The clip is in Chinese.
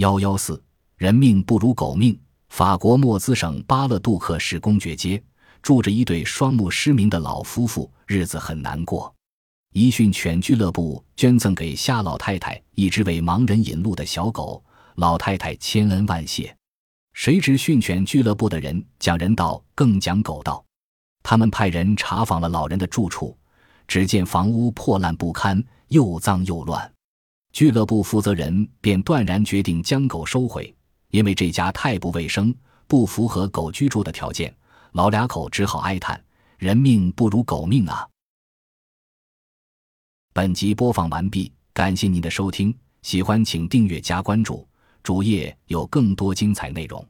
幺幺四，人命不如狗命。法国莫兹省巴勒杜克市公爵街住着一对双目失明的老夫妇，日子很难过。一训犬俱乐部捐赠给夏老太太一只为盲人引路的小狗，老太太千恩万谢。谁知训犬俱乐部的人讲人道更讲狗道，他们派人查访了老人的住处，只见房屋破烂不堪，又脏又乱。俱乐部负责人便断然决定将狗收回，因为这家太不卫生，不符合狗居住的条件。老俩口只好哀叹：“人命不如狗命啊！”本集播放完毕，感谢您的收听，喜欢请订阅加关注，主页有更多精彩内容。